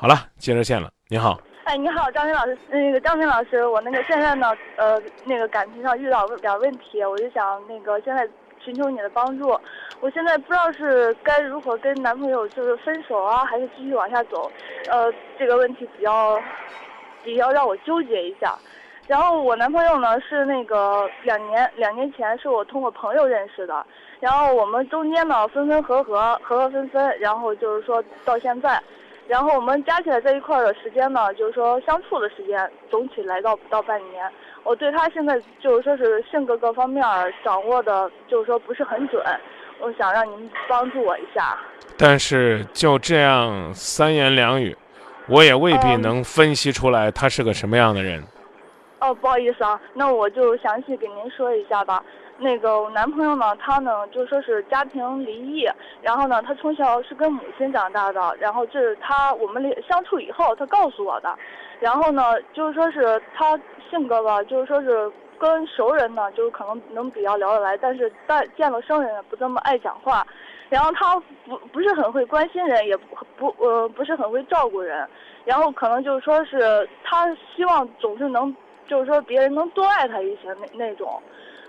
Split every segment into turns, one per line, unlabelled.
好了，接热线了。你好，
哎，你好，张明老师，那个张明老师，我那个现在呢，呃，那个感情上遇到点问题，我就想那个现在寻求你的帮助。我现在不知道是该如何跟男朋友就是分手啊，还是继续往下走，呃，这个问题比较比较让我纠结一下。然后我男朋友呢是那个两年两年前是我通过朋友认识的，然后我们中间呢分分合合，合合分分，然后就是说到现在。然后我们加起来在一块儿的时间呢，就是说相处的时间总体来到不到半年。我对他现在就是说是性格各方面掌握的，就是说不是很准。我想让您帮助我一下。
但是就这样三言两语，我也未必能分析出来他是个什么样的人。
哦，不好意思啊，那我就详细给您说一下吧。那个我男朋友呢，他呢就说是家庭离异，然后呢他从小是跟母亲长大的，然后这是他我们相处以后他告诉我的，然后呢就是说是他性格吧，就是说是跟熟人呢就是可能能比较聊得来，但是但见了生人不这么爱讲话，然后他不不是很会关心人，也不不呃不是很会照顾人，然后可能就是说是他希望总是能就是说别人能多爱他一些那那种。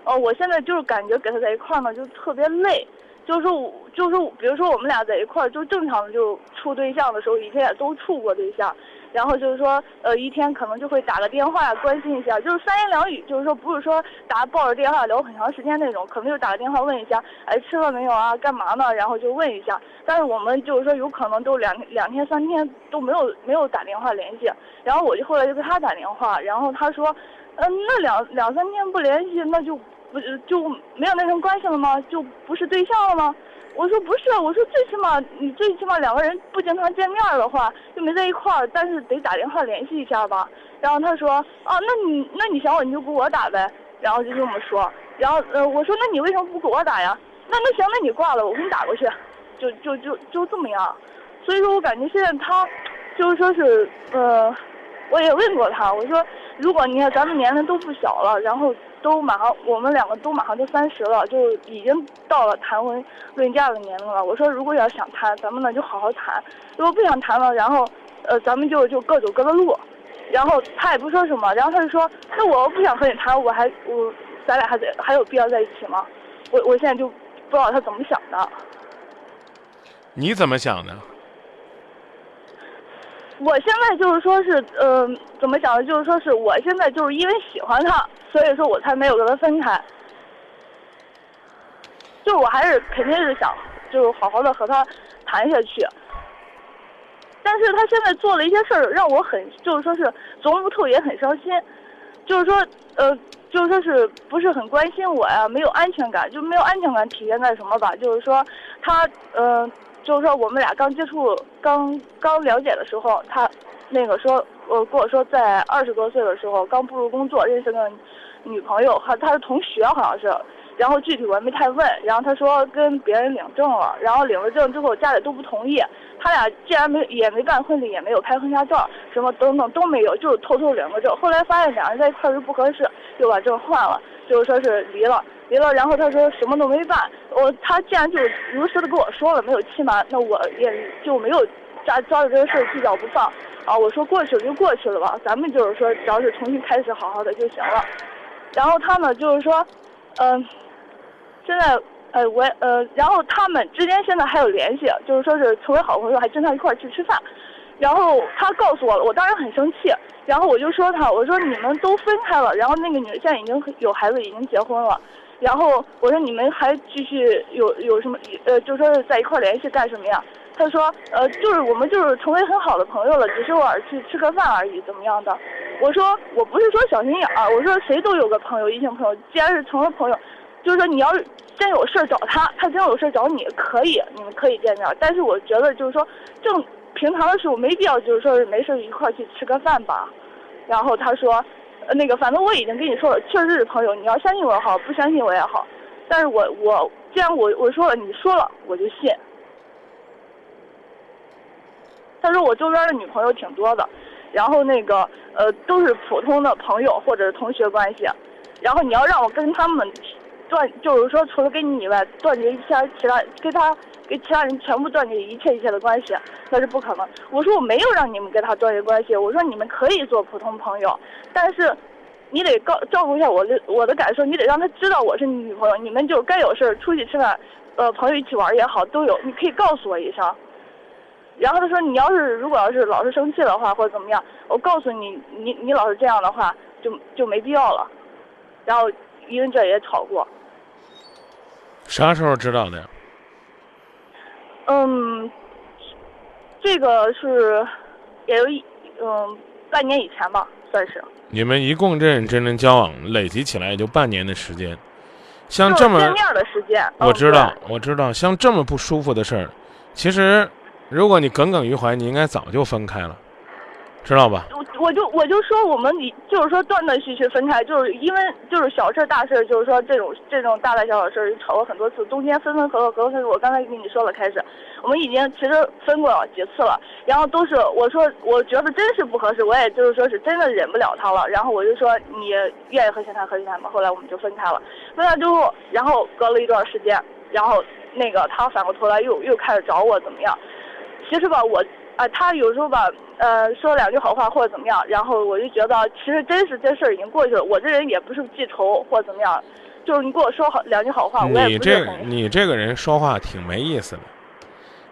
哦，我现在就是感觉跟他在一块儿呢，就特别累，就是我，就是比如说我们俩在一块儿，就正常的就处对象的时候，以前也都处过对象，然后就是说，呃，一天可能就会打个电话关心一下，就是三言两语，就是说不是说打抱着电话聊很长时间那种，可能就打个电话问一下，哎，吃了没有啊？干嘛呢？然后就问一下。但是我们就是说有可能都两两天三天都没有没有打电话联系，然后我就后来就给他打电话，然后他说。嗯，那两两三天不联系，那就不就没有那层关系了吗？就不是对象了吗？我说不是，我说最起码你最起码两个人不经常见面的话，就没在一块儿，但是得打电话联系一下吧。然后他说啊，那你那你想我你就给我打呗。然后就这么说。然后呃，我说那你为什么不给我打呀？那那行，那你挂了，我给你打过去。就就就就这么样。所以说我感觉现在他就是说是呃。我也问过他，我说，如果你看咱们年龄都不小了，然后都马上，我们两个都马上就三十了，就已经到了谈婚论嫁的年龄了。我说，如果要想谈，咱们呢就好好谈；如果不想谈了，然后，呃，咱们就就各走各的路。然后他也不说什么，然后他就说，那我不想和你谈，我还我咱俩还得还有必要在一起吗？我我现在就不知道他怎么想的。
你怎么想的？
我现在就是说是，嗯，怎么想的？就是说是我现在就是因为喜欢他，所以说我才没有跟他分开。就我还是肯定是想，就是好好的和他谈下去。但是他现在做了一些事儿，让我很就是说是琢磨不透，也很伤心。就是说，呃，就是说是不是很关心我呀？没有安全感，就没有安全感体现在什么吧？就是说，他，嗯。就是说，我们俩刚接触、刚刚了解的时候，他那个说，呃，跟我说，在二十多岁的时候，刚步入工作，认识个女朋友，和他的同学好像是，然后具体我也没太问。然后他说跟别人领证了，然后领了证之后，家里都不同意。他俩既然没也没办婚礼，也没有拍婚纱照，什么等等都没有，就是偷偷领个证。后来发现两人在一块儿就不合适，就把证换了，就是说是离了。离了，然后他说什么都没办。我他既然就如实的跟我说了没有欺瞒，那我也就没有抓抓着这个事儿计较不放。啊，我说过去了就过去了吧，咱们就是说只要是重新开始好好的就行了。然后他呢就是说，嗯，现在呃我呃，然后他们之间现在还有联系，就是说是成为好朋友，还经常一块儿去吃饭。然后他告诉我了，我当时很生气。然后我就说他，我说你们都分开了，然后那个女的现在已经有孩子，已经结婚了。然后我说你们还继续有有什么呃，就说是在一块儿联系干什么呀？他说呃，就是我们就是成为很好的朋友了，只是偶尔去吃个饭而已，怎么样的？我说我不是说小心眼儿，我说谁都有个朋友，异性朋友，既然是成了朋友，就是说你要真有事儿找他，他真有事儿找你，可以，你们可以见面。但是我觉得就是说正平常的时候没必要，就是说是没事儿一块儿去吃个饭吧。然后他说。那个，反正我已经跟你说了，确实是朋友。你要相信我好，不相信我也好。但是我我既然我我说了，你说了我就信。他说我周边的女朋友挺多的，然后那个呃都是普通的朋友或者是同学关系。然后你要让我跟他们断，就是说除了跟你以外断绝一下其他跟他跟其他人全部断绝一切一切的关系，那是不可能。我说我没有让你们跟他断绝关系，我说你们可以做普通朋友，但是你得告照顾一下我的我的感受，你得让他知道我是你女朋友，你们就该有事儿出去吃饭，呃，朋友一起玩也好，都有，你可以告诉我一声。然后他说：“你要是如果要是老是生气的话，或者怎么样，我告诉你，你你老是这样的话，就就没必要了。”然后因为这也吵过。
啥时候知道的呀？
嗯，这个是也有一嗯半年以前吧，算是。
你们一共认认真真交往，累积起来也就半年的时间。像这么
见面的时间。嗯
我知道，我知道，像这么不舒服的事儿，其实如果你耿耿于怀，你应该早就分开了，知道吧？
我我就我就说我们你就是说断断续续分开，就是因为就是小事大事，就是说这种这种大大小小事儿吵过很多次，中间分分合合合合分，我刚才跟你说了，开始我们已经其实分过几次了，然后都是我说我觉得真是不合适，我也就是说是真的忍不了他了，然后我就说你愿意和谐谈和谐谈吧，后来我们就分开了，分开之后，然后隔了一段时间，然后那个他反过头来又又开始找我怎么样，其实吧我。啊，他有时候吧，呃，说两句好话或者怎么样，然后我就觉得，其实真是这事儿已经过去了。我这人也不是记仇或者怎么样，就是你跟我说好两句好话，我
你
也不是
这你这个人说话挺没意思的，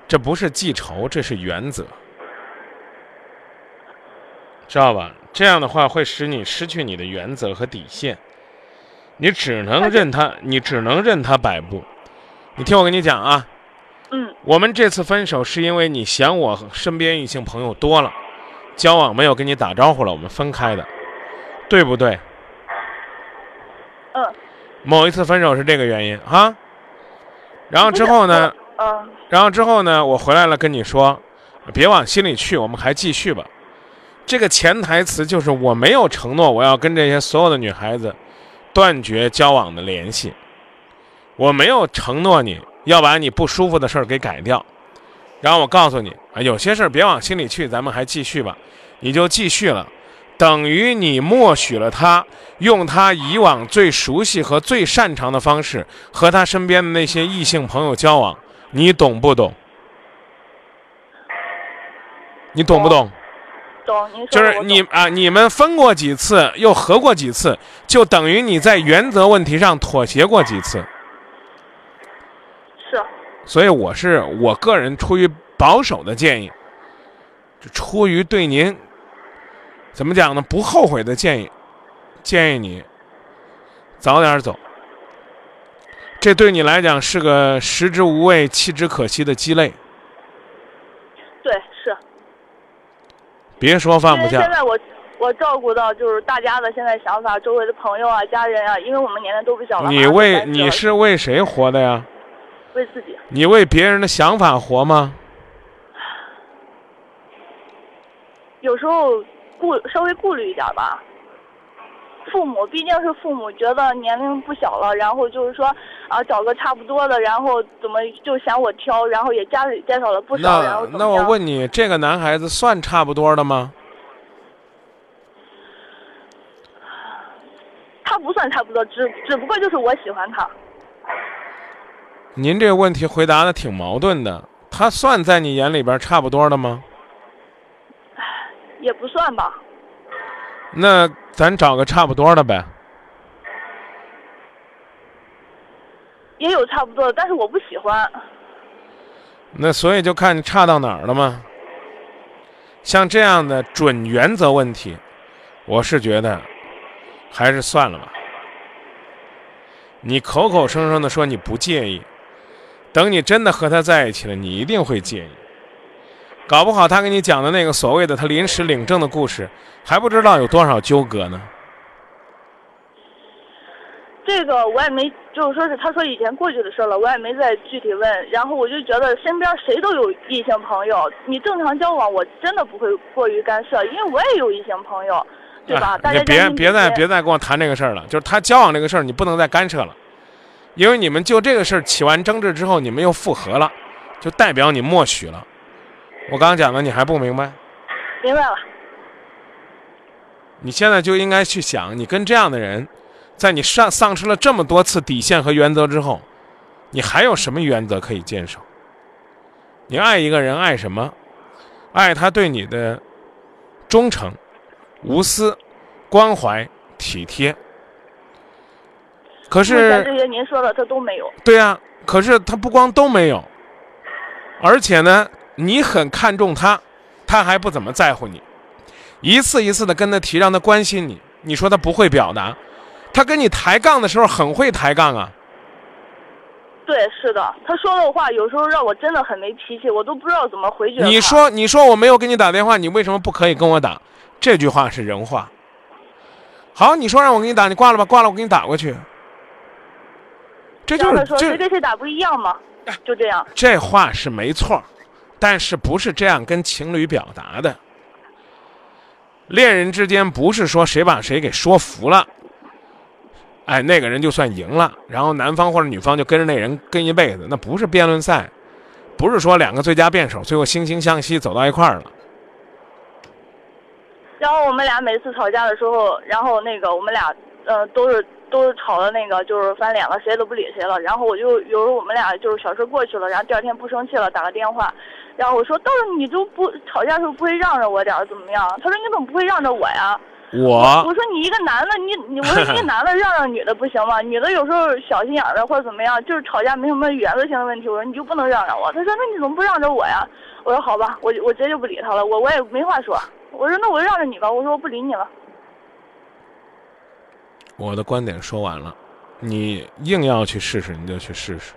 这不是记仇，这是原则，知道吧？这样的话会使你失去你的原则和底线，你只能任他，你只能任他摆布。你听我跟你讲啊，
嗯，
我们这次分手是因为你嫌我身边异性朋友多了，交往没有跟你打招呼了，我们分开的，对不对？
嗯。
某一次分手是这个原因哈。然后之后呢？
嗯
然后之后呢？我回来了跟你说，别往心里去，我们还继续吧。这个潜台词就是我没有承诺我要跟这些所有的女孩子断绝交往的联系，我没有承诺你要把你不舒服的事儿给改掉。然后我告诉你啊，有些事儿别往心里去，咱们还继续吧，你就继续了，等于你默许了他用他以往最熟悉和最擅长的方式和他身边的那些异性朋友交往，你懂不懂？你懂不懂？
懂，您说
就是你啊，你们分过几次，又合过几次，就等于你在原则问题上妥协过几次。
是
所以我是我个人出于保守的建议，就出于对您怎么讲呢不后悔的建议，建议你早点走。这对你来讲是个食之无味、弃之可惜的鸡肋，
对是。
别说放不下。
为现在我我照顾到就是大家的现在想法，周围的朋友啊、家人啊，因为我们年龄都不小了。
你为你是为谁活的呀？
为自己，
你为别人的想法活吗？
有时候顾稍微顾虑一点吧。父母毕竟是父母，觉得年龄不小了，然后就是说啊，找个差不多的，然后怎么就嫌我挑，然后也家里介绍了不少，
那我问你，这个男孩子算差不多的吗？
他不算差不多，只只不过就是我喜欢他。
您这个问题回答的挺矛盾的。他算在你眼里边差不多的吗？
也不算吧，
那咱找个差不多的呗。
也有差不多的，但是我不喜欢。
那所以就看你差到哪儿了嘛。像这样的准原则问题，我是觉得还是算了吧。你口口声声的说你不介意，等你真的和他在一起了，你一定会介意。搞不好他给你讲的那个所谓的他临时领证的故事，还不知道有多少纠葛呢。
这个我也没，就是说是他说以前过去的事了，我也没再具体问。然后我就觉得身边谁都有异性朋友，你正常交往，我真的不会过于干涉，因为我也有异性朋友，对吧？
哎
大家
你别别再别再跟我谈这个事儿了，就是他交往这个事儿，你不能再干涉了，因为你们就这个事儿起完争执之后，你们又复合了，就代表你默许了。我刚刚讲的你还不明白？
明白了。
你现在就应该去想，你跟这样的人，在你丧丧失了这么多次底线和原则之后，你还有什么原则可以坚守？你爱一个人爱什么？爱他对你的忠诚、无私、关怀、体贴。可是，
这些您说的他都没有。
对呀、可是他不光都没有，而且呢，你很看重他，他还不怎么在乎你，一次一次的跟他提，让他关心你。你说他不会表达，他跟你抬杠的时候很会抬杠啊。
对，是的，他说的话有时候让我真的很没脾气，我都不知道怎么回绝他。
你说，你说我没有给你打电话，你为什么不可以跟我打？这句话是人话。好，你说让我给你打，你挂了吧，挂了，我给你打过去。这就是
说谁
这
跟谁打不一样嘛，就这样。
这话是没错，但是不是这样跟情侣表达的？恋人之间不是说谁把谁给说服了，哎，那个人就算赢了，然后男方或者女方就跟着那人跟一辈子，那不是辩论赛，不是说两个最佳辩手最后惺惺相惜走到一块儿了。
然后我们俩每次吵架的时候，然后那个我们俩呃都是都是吵的那个就是翻脸了，谁都不理谁了。然后我就有时候我们俩就是小事过去了，然后第二天不生气了，打个电话，然后我说到时候你就不吵架的时候不会让着我点儿怎么样？他说你怎么不会让着我呀？
我
我说你一个男的，你你我说一个男的让让女的不行吗？女的有时候小心眼儿的或者怎么样，就是吵架没什么原则性的问题。我说你就不能让让我？他说那你怎么不让着我呀？我说好吧，我我直接就不理他了，我我也没话说。我说那我就让着你吧，我说我不理你了。
我的观点说完了，你硬要去试试，你就去试试。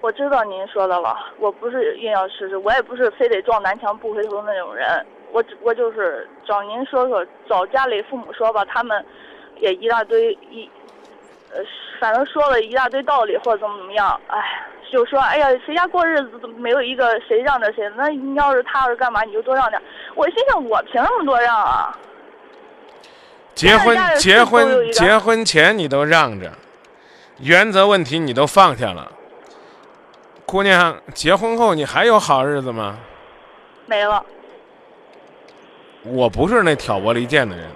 我知道您说的了，我不是硬要试试，我也不是非得撞南墙不回头的那种人，我只我就是找您说说，找家里父母说吧，他们也一大堆一，呃，反正说了一大堆道理或者怎么怎么样，哎，就说哎呀，谁家过日子怎么没有一个谁让着谁？那你要是他要是干嘛，你就多让点。我心想，我凭什么多让啊？
结婚结婚结婚前你都让着，原则问题你都放下了。姑娘，结婚后你还有好日子吗？
没了，
我不是那挑拨离间的人，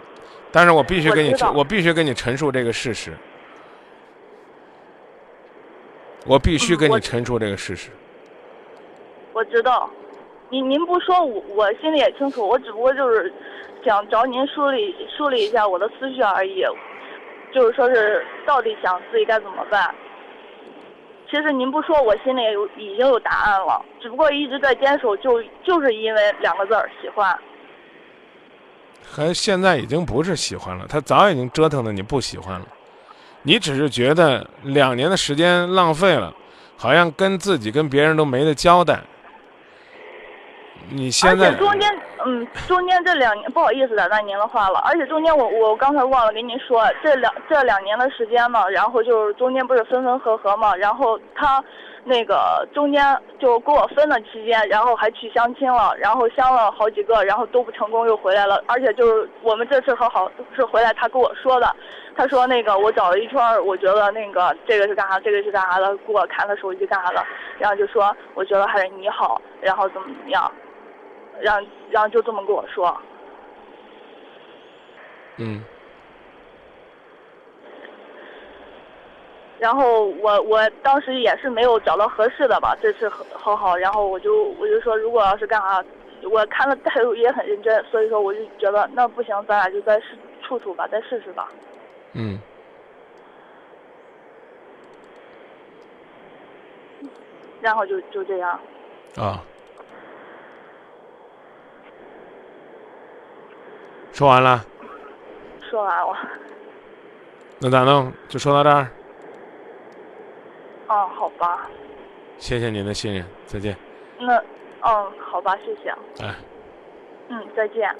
但是我必须跟你
我
我必须跟你陈述这个事实。我必须跟你陈述这个事实。
我知道，您您不说我我心里也清楚，我只不过就是想找您梳理梳理一下我的思绪而已，就是说是到底想自己该怎么办。其实您不说，我心里也有已经有答案了，只不过一直在坚守，就就是因为两个字儿喜欢。
还现在已经不是喜欢了，他早已经折腾的你不喜欢了，你只是觉得两年的时间浪费了，好像跟自己跟别人都没得交代。你现在
且中间，嗯，中间这两年不好意思打断您的话了，而且中间我我刚才忘了跟您说，这两这两年的时间嘛，然后就是中间不是分分合合嘛，然后他那个中间就跟我分的期间，然后还去相亲了，然后相了好几个，然后都不成功又回来了，而且就是我们这次和好是回来他跟我说的，他说那个我找了一圈，我觉得那个这个是干啥，这个是干啥的，给我看他手机干啥的，然后就说我觉得还是你好，然后怎么怎么样。然后然后就这么跟我说，
嗯，
然后我我当时也是没有找到合适的吧，这次和和好，然后我就我就说，如果要是干啥，我看了态度也很认真，所以说我就觉得那不行，咱俩就再试处处吧，再试试吧。
嗯，
然后就就这样，
啊，说完了，
说完了。
那咋弄？就说到这儿，
哦，好吧，
谢谢您的信任，再见。
那嗯，好吧，谢谢。
哎。
嗯，再见。